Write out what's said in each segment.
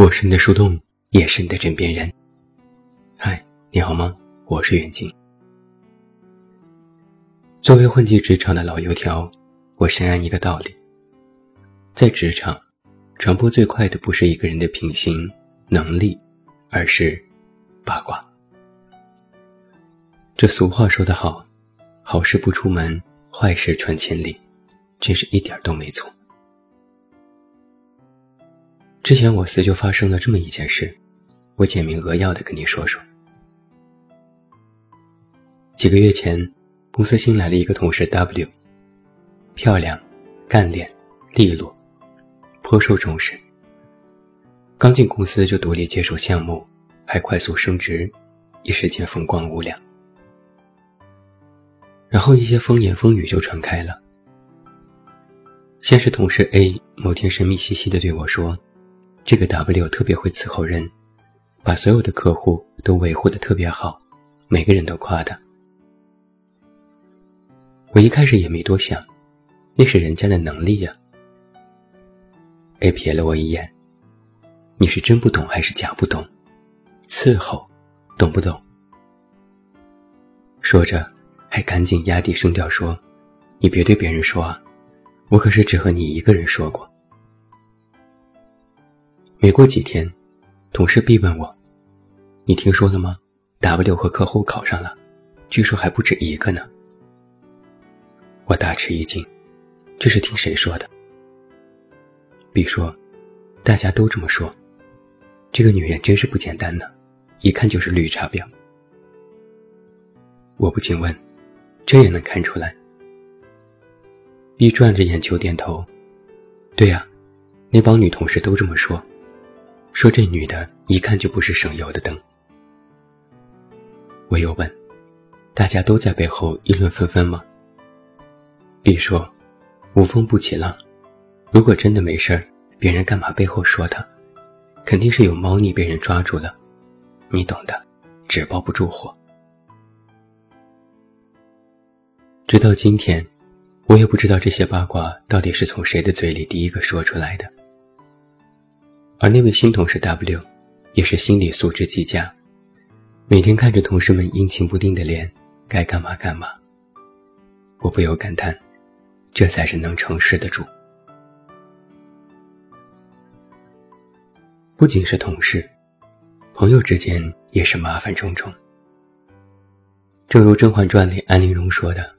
我是你的树洞，也是你的枕边人。嗨，你好吗？我是远近。作为混迹职场的老油条，我深谙一个道理：在职场，传播最快的不是一个人的品行能力，而是八卦。这俗话说得好，好事不出门，坏事传千里，真是一点都没错。之前我司就发生了这么一件事，我简明扼要的跟你说说。几个月前，公司新来了一个同事 W，漂亮、干练、利落，颇受重视。刚进公司就独立接手项目，还快速升职，一时间风光无两。然后一些风言风语就传开了。先是同事 A 某天神秘兮兮的对我说。这个 W 特别会伺候人，把所有的客户都维护的特别好，每个人都夸他。我一开始也没多想，那是人家的能力呀。A 瞥了我一眼，你是真不懂还是假不懂？伺候，懂不懂？说着，还赶紧压低声调说：“你别对别人说啊，我可是只和你一个人说过。”没过几天，同事 B 问我：“你听说了吗？W 和客户考上了，据说还不止一个呢。”我大吃一惊，这是听谁说的？B 说：“大家都这么说，这个女人真是不简单呢，一看就是绿茶婊。”我不禁问：“这也能看出来？”B 转着眼球点头：“对呀，那帮女同事都这么说。”说这女的一看就不是省油的灯。我又问：“大家都在背后议论纷纷吗？”B 说：“无风不起浪。如果真的没事儿，别人干嘛背后说他？肯定是有猫腻被人抓住了，你懂的，纸包不住火。”直到今天，我也不知道这些八卦到底是从谁的嘴里第一个说出来的。而那位新同事 W，也是心理素质极佳，每天看着同事们阴晴不定的脸，该干嘛干嘛。我不由感叹，这才是能成事的主。不仅是同事，朋友之间也是麻烦重重。正如《甄嬛传》里安陵容说的：“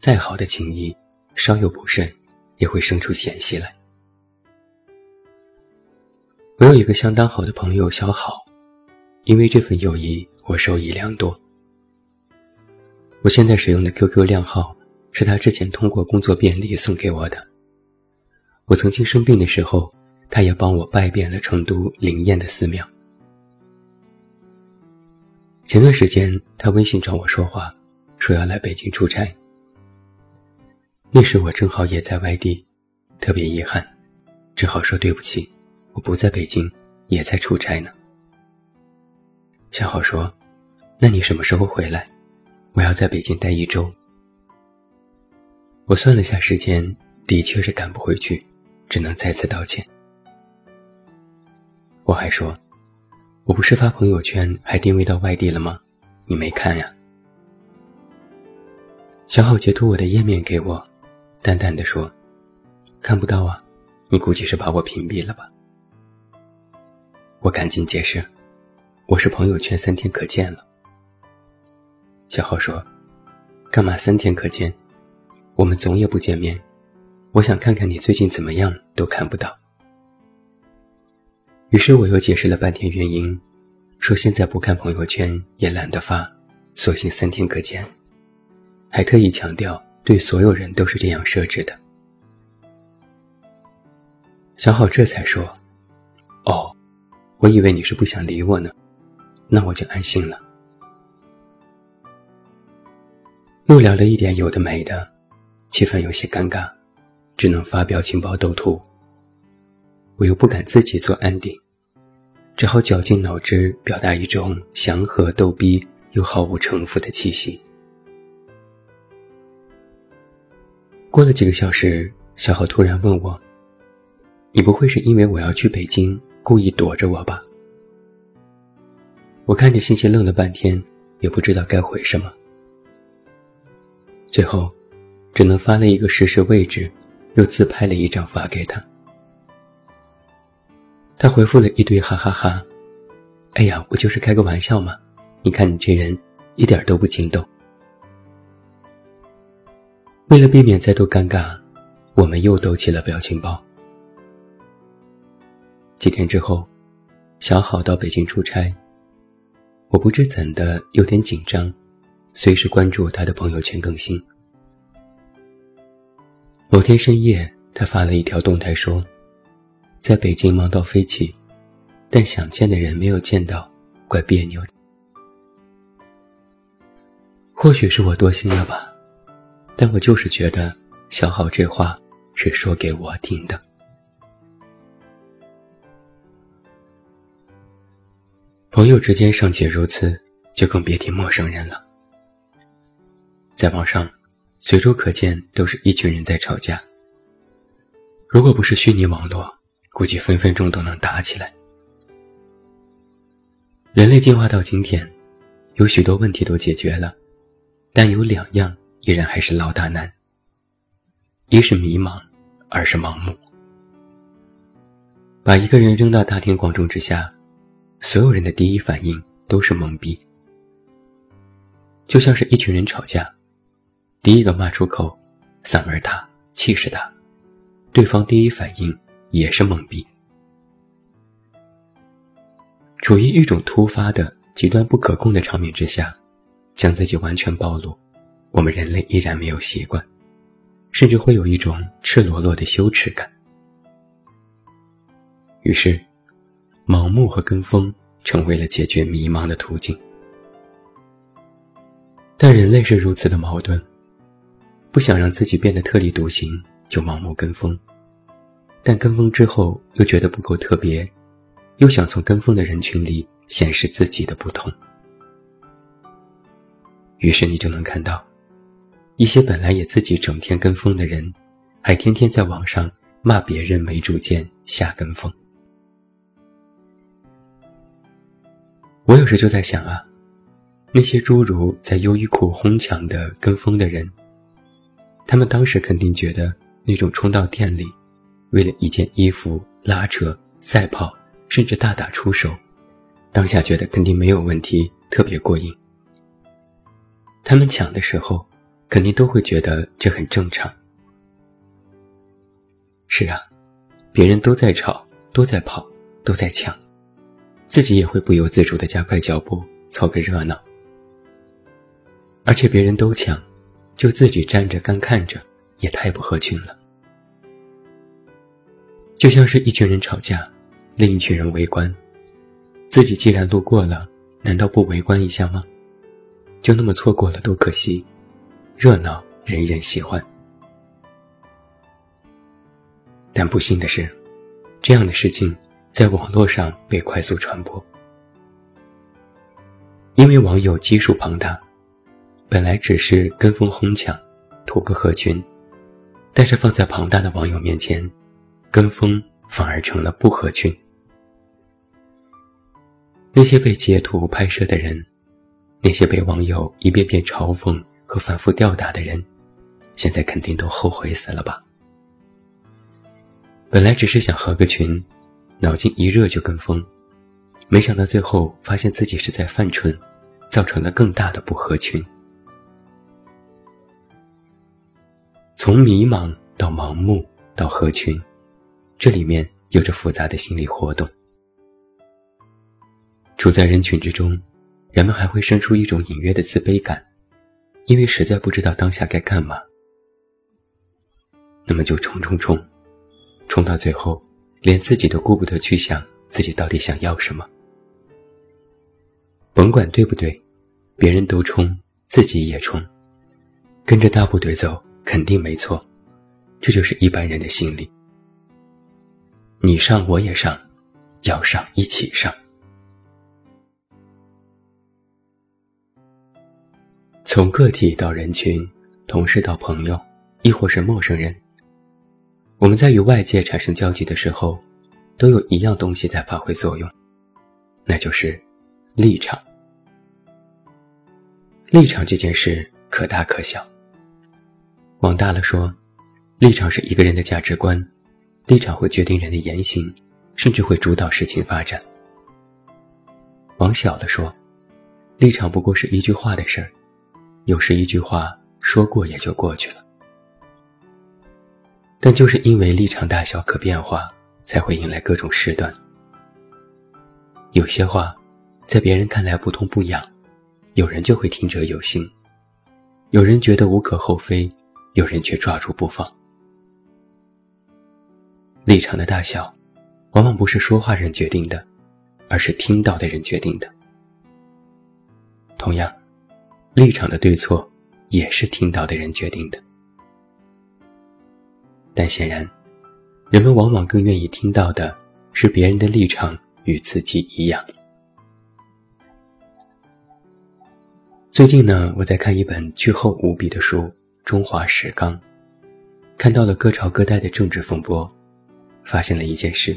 再好的情谊，稍有不慎，也会生出嫌隙来。”我有一个相当好的朋友小好，因为这份友谊，我受益良多。我现在使用的 QQ 靓号是他之前通过工作便利送给我的。我曾经生病的时候，他也帮我拜遍了成都灵验的寺庙。前段时间，他微信找我说话，说要来北京出差。那时我正好也在外地，特别遗憾，只好说对不起。我不在北京，也在出差呢。小好说：“那你什么时候回来？我要在北京待一周。”我算了下时间，的确是赶不回去，只能再次道歉。我还说：“我不是发朋友圈还定位到外地了吗？你没看呀？”小好截图我的页面给我，淡淡的说：“看不到啊，你估计是把我屏蔽了吧。”我赶紧解释，我是朋友圈三天可见了。小浩说：“干嘛三天可见？我们总也不见面。我想看看你最近怎么样，都看不到。”于是我又解释了半天原因，说现在不看朋友圈也懒得发，索性三天可见，还特意强调对所有人都是这样设置的。小好这才说：“。”我以为你是不想理我呢，那我就安心了。又聊了一点有的没的，气氛有些尴尬，只能发表情包斗图。我又不敢自己做安定，只好绞尽脑汁表达一种祥和逗逼又毫无城府的气息。过了几个小时，小浩突然问我：“你不会是因为我要去北京？”故意躲着我吧。我看着信息愣了半天，也不知道该回什么。最后，只能发了一个实时位置，又自拍了一张发给他。他回复了一堆哈哈哈。哎呀，我就是开个玩笑嘛！你看你这人，一点都不惊动。为了避免再度尴尬，我们又抖起了表情包。几天之后，小好到北京出差，我不知怎的有点紧张，随时关注他的朋友圈更新。某天深夜，他发了一条动态说：“在北京忙到飞起。”但想见的人没有见到，怪别扭。或许是我多心了吧，但我就是觉得小好这话是说给我听的。朋友之间尚且如此，就更别提陌生人了。在网上，随处可见都是一群人在吵架。如果不是虚拟网络，估计分分钟都能打起来。人类进化到今天，有许多问题都解决了，但有两样依然还是老大难。一是迷茫，二是盲目。把一个人扔到大庭广众之下，所有人的第一反应都是懵逼。就像是一群人吵架，第一个骂出口，嗓门大，气势大，对方第一反应也是懵逼。处于一种突发的极端不可控的场面之下，将自己完全暴露，我们人类依然没有习惯，甚至会有一种赤裸裸的羞耻感。于是，盲目和跟风成为了解决迷茫的途径。但人类是如此的矛盾，不想让自己变得特立独行，就盲目跟风，但跟风之后又觉得不够特别。又想从跟风的人群里显示自己的不同，于是你就能看到，一些本来也自己整天跟风的人，还天天在网上骂别人没主见、瞎跟风。我有时就在想啊，那些诸如在优衣库哄抢的跟风的人，他们当时肯定觉得那种冲到店里，为了一件衣服拉扯赛跑。甚至大打出手，当下觉得肯定没有问题，特别过瘾。他们抢的时候，肯定都会觉得这很正常。是啊，别人都在吵，都在跑，都在抢，自己也会不由自主的加快脚步，凑个热闹。而且别人都抢，就自己站着干看着，也太不合群了。就像是一群人吵架。另一群人围观，自己既然路过了，难道不围观一下吗？就那么错过了多可惜，热闹人人喜欢。但不幸的是，这样的事情在网络上被快速传播，因为网友基数庞大，本来只是跟风哄抢，图个合群，但是放在庞大的网友面前，跟风反而成了不合群。那些被截图拍摄的人，那些被网友一遍遍嘲讽和反复吊打的人，现在肯定都后悔死了吧？本来只是想合个群，脑筋一热就跟风，没想到最后发现自己是在犯蠢，造成了更大的不合群。从迷茫到盲目到合群，这里面有着复杂的心理活动。处在人群之中，人们还会生出一种隐约的自卑感，因为实在不知道当下该干嘛。那么就冲冲冲，冲到最后，连自己都顾不得去想自己到底想要什么。甭管对不对，别人都冲，自己也冲，跟着大部队走肯定没错，这就是一般人的心理。你上我也上，要上一起上。从个体到人群，同事到朋友，亦或是陌生人，我们在与外界产生交集的时候，都有一样东西在发挥作用，那就是立场。立场这件事可大可小。往大了说，立场是一个人的价值观，立场会决定人的言行，甚至会主导事情发展。往小了说，立场不过是一句话的事儿，有时一句话说过也就过去了。但就是因为立场大小可变化，才会引来各种事端。有些话，在别人看来不痛不痒。有人就会听者有心，有人觉得无可厚非，有人却抓住不放。立场的大小，往往不是说话人决定的，而是听到的人决定的。同样，立场的对错，也是听到的人决定的。但显然，人们往往更愿意听到的是别人的立场与自己一样。最近呢，我在看一本巨厚无比的书《中华史纲》，看到了各朝各代的政治风波，发现了一件事：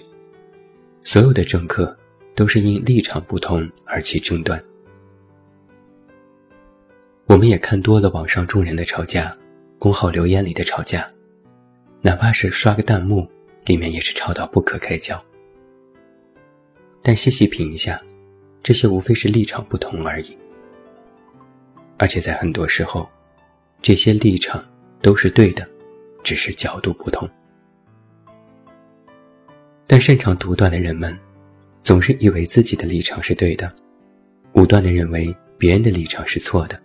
所有的政客都是因立场不同而起争端。我们也看多了网上众人的吵架，公号留言里的吵架，哪怕是刷个弹幕，里面也是吵到不可开交。但细细品一下，这些无非是立场不同而已。而且在很多时候，这些立场都是对的，只是角度不同。但擅长独断的人们，总是以为自己的立场是对的，武断的认为别人的立场是错的。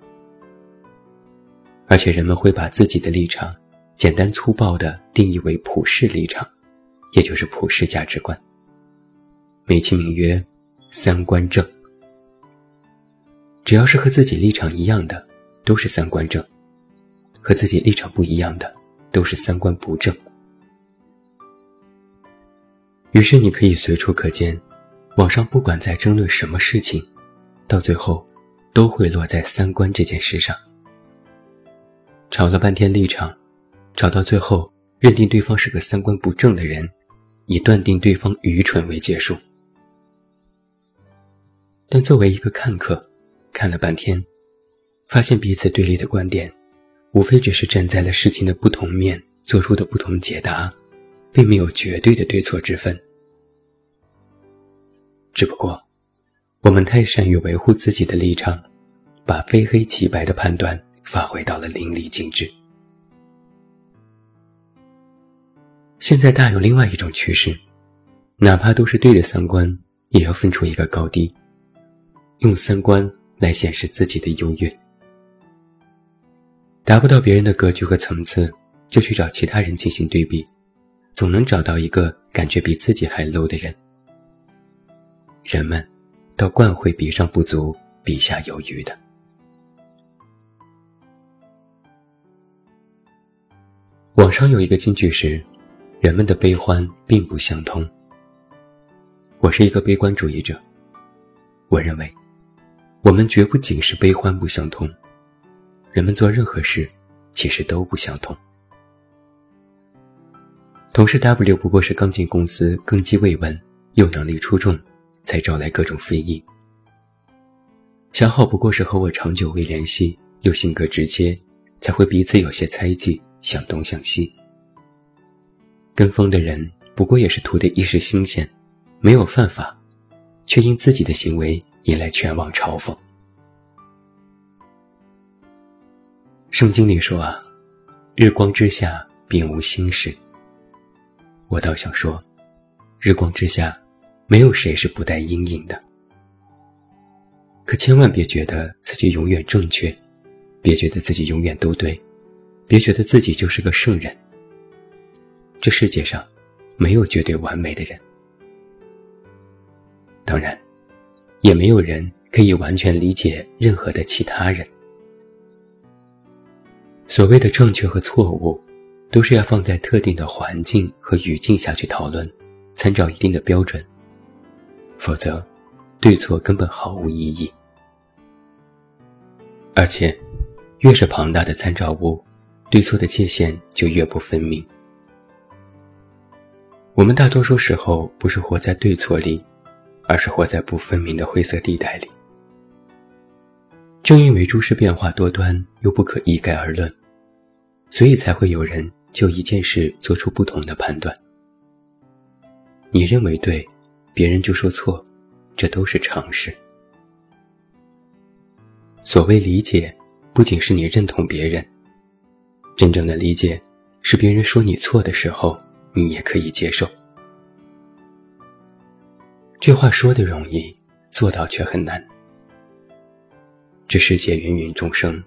而且人们会把自己的立场简单粗暴地定义为普世立场，也就是普世价值观，美其名曰“三观正”。只要是和自己立场一样的，都是三观正；和自己立场不一样的，都是三观不正。于是你可以随处可见，网上不管在争论什么事情，到最后都会落在三观这件事上。吵了半天立场，吵到最后认定对方是个三观不正的人，以断定对方愚蠢为结束。但作为一个看客，看了半天，发现彼此对立的观点，无非只是站在了事情的不同面做出的不同解答，并没有绝对的对错之分。只不过，我们太善于维护自己的立场，把非黑即白的判断发挥到了淋漓尽致。现在大有另外一种趋势，哪怕都是对的三观，也要分出一个高低，用三观。来显示自己的优越，达不到别人的格局和层次，就去找其他人进行对比，总能找到一个感觉比自己还 low 的人。人们都惯会比上不足，比下有余的。网上有一个金句是：“人们的悲欢并不相通。”我是一个悲观主义者，我认为。我们绝不仅是悲欢不相通，人们做任何事，其实都不相通。同事 W 不过是刚进公司，根基未稳，又能力出众，才招来各种非议。小好不过是和我长久未联系，又性格直接，才会彼此有些猜忌，想东想西。跟风的人不过也是图的一时新鲜，没有犯法，却因自己的行为。引来全网嘲讽。圣经里说啊，日光之下并无新事。我倒想说，日光之下，没有谁是不带阴影的。可千万别觉得自己永远正确，别觉得自己永远都对，别觉得自己就是个圣人。这世界上，没有绝对完美的人。当然。也没有人可以完全理解任何的其他人。所谓的正确和错误，都是要放在特定的环境和语境下去讨论，参照一定的标准。否则，对错根本毫无意义。而且，越是庞大的参照物，对错的界限就越不分明。我们大多数时候不是活在对错里，而是活在不分明的灰色地带里。正因为诸事变化多端又不可一概而论，所以才会有人就一件事做出不同的判断。你认为对，别人就说错，这都是常事。所谓理解，不仅是你认同别人，真正的理解，是别人说你错的时候。你也可以接受。这话说的容易，做到却很难。这世界芸芸众生，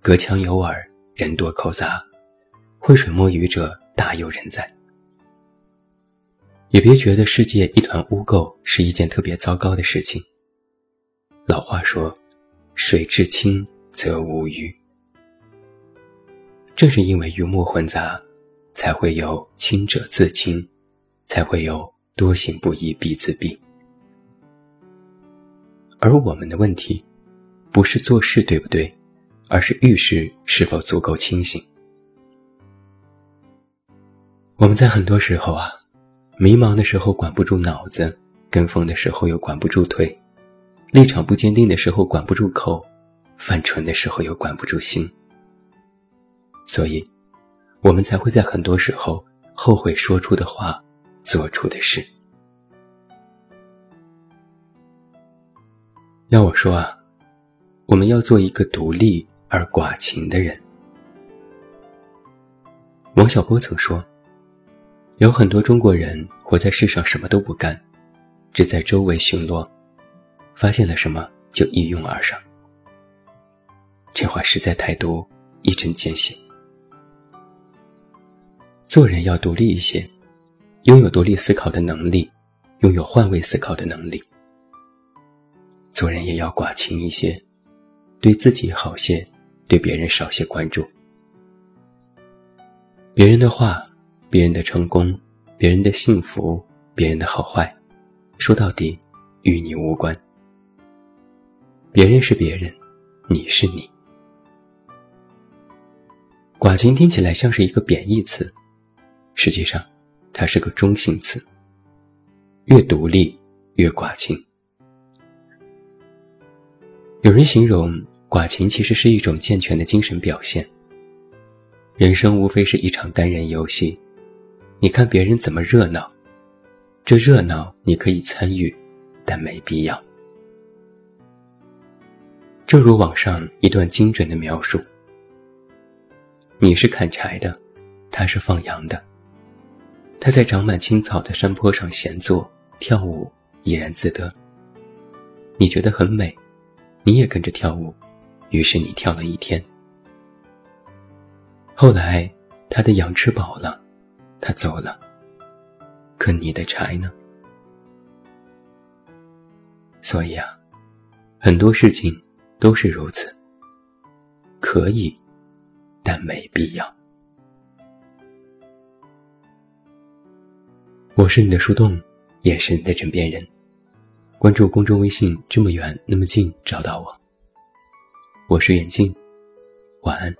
隔墙有耳，人多口杂，浑水摸鱼者大有人在。也别觉得世界一团污垢是一件特别糟糕的事情。老话说：“水至清则无鱼。”正是因为鱼目混杂。才会有清者自清，才会有多行不义必自毙。而我们的问题，不是做事对不对，而是遇事是否足够清醒。我们在很多时候啊，迷茫的时候管不住脑子，跟风的时候又管不住腿，立场不坚定的时候管不住口，犯蠢的时候又管不住心。所以。我们才会在很多时候后悔说出的话，做出的事。要我说啊，我们要做一个独立而寡情的人。王小波曾说，有很多中国人活在世上什么都不干，只在周围巡逻，发现了什么就一拥而上。这话实在太多，一针见血。做人要独立一些，拥有独立思考的能力，拥有换位思考的能力。做人也要寡情一些，对自己好些，对别人少些关注。别人的话，别人的成功，别人的幸福，别人的好坏，说到底与你无关。别人是别人，你是你。寡情听起来像是一个贬义词。实际上，它是个中性词。越独立，越寡情。有人形容寡情其实是一种健全的精神表现。人生无非是一场单人游戏，你看别人怎么热闹，这热闹你可以参与，但没必要。正如网上一段精准的描述：你是砍柴的，他是放羊的。他在长满青草的山坡上闲坐跳舞，怡然自得。你觉得很美，你也跟着跳舞，于是你跳了一天。后来，他的羊吃饱了，他走了。可你的柴呢？所以啊，很多事情都是如此。可以，但没必要。我是你的树洞，也是你的枕边人。关注公众微信，这么远那么近，找到我。我是眼镜，晚安。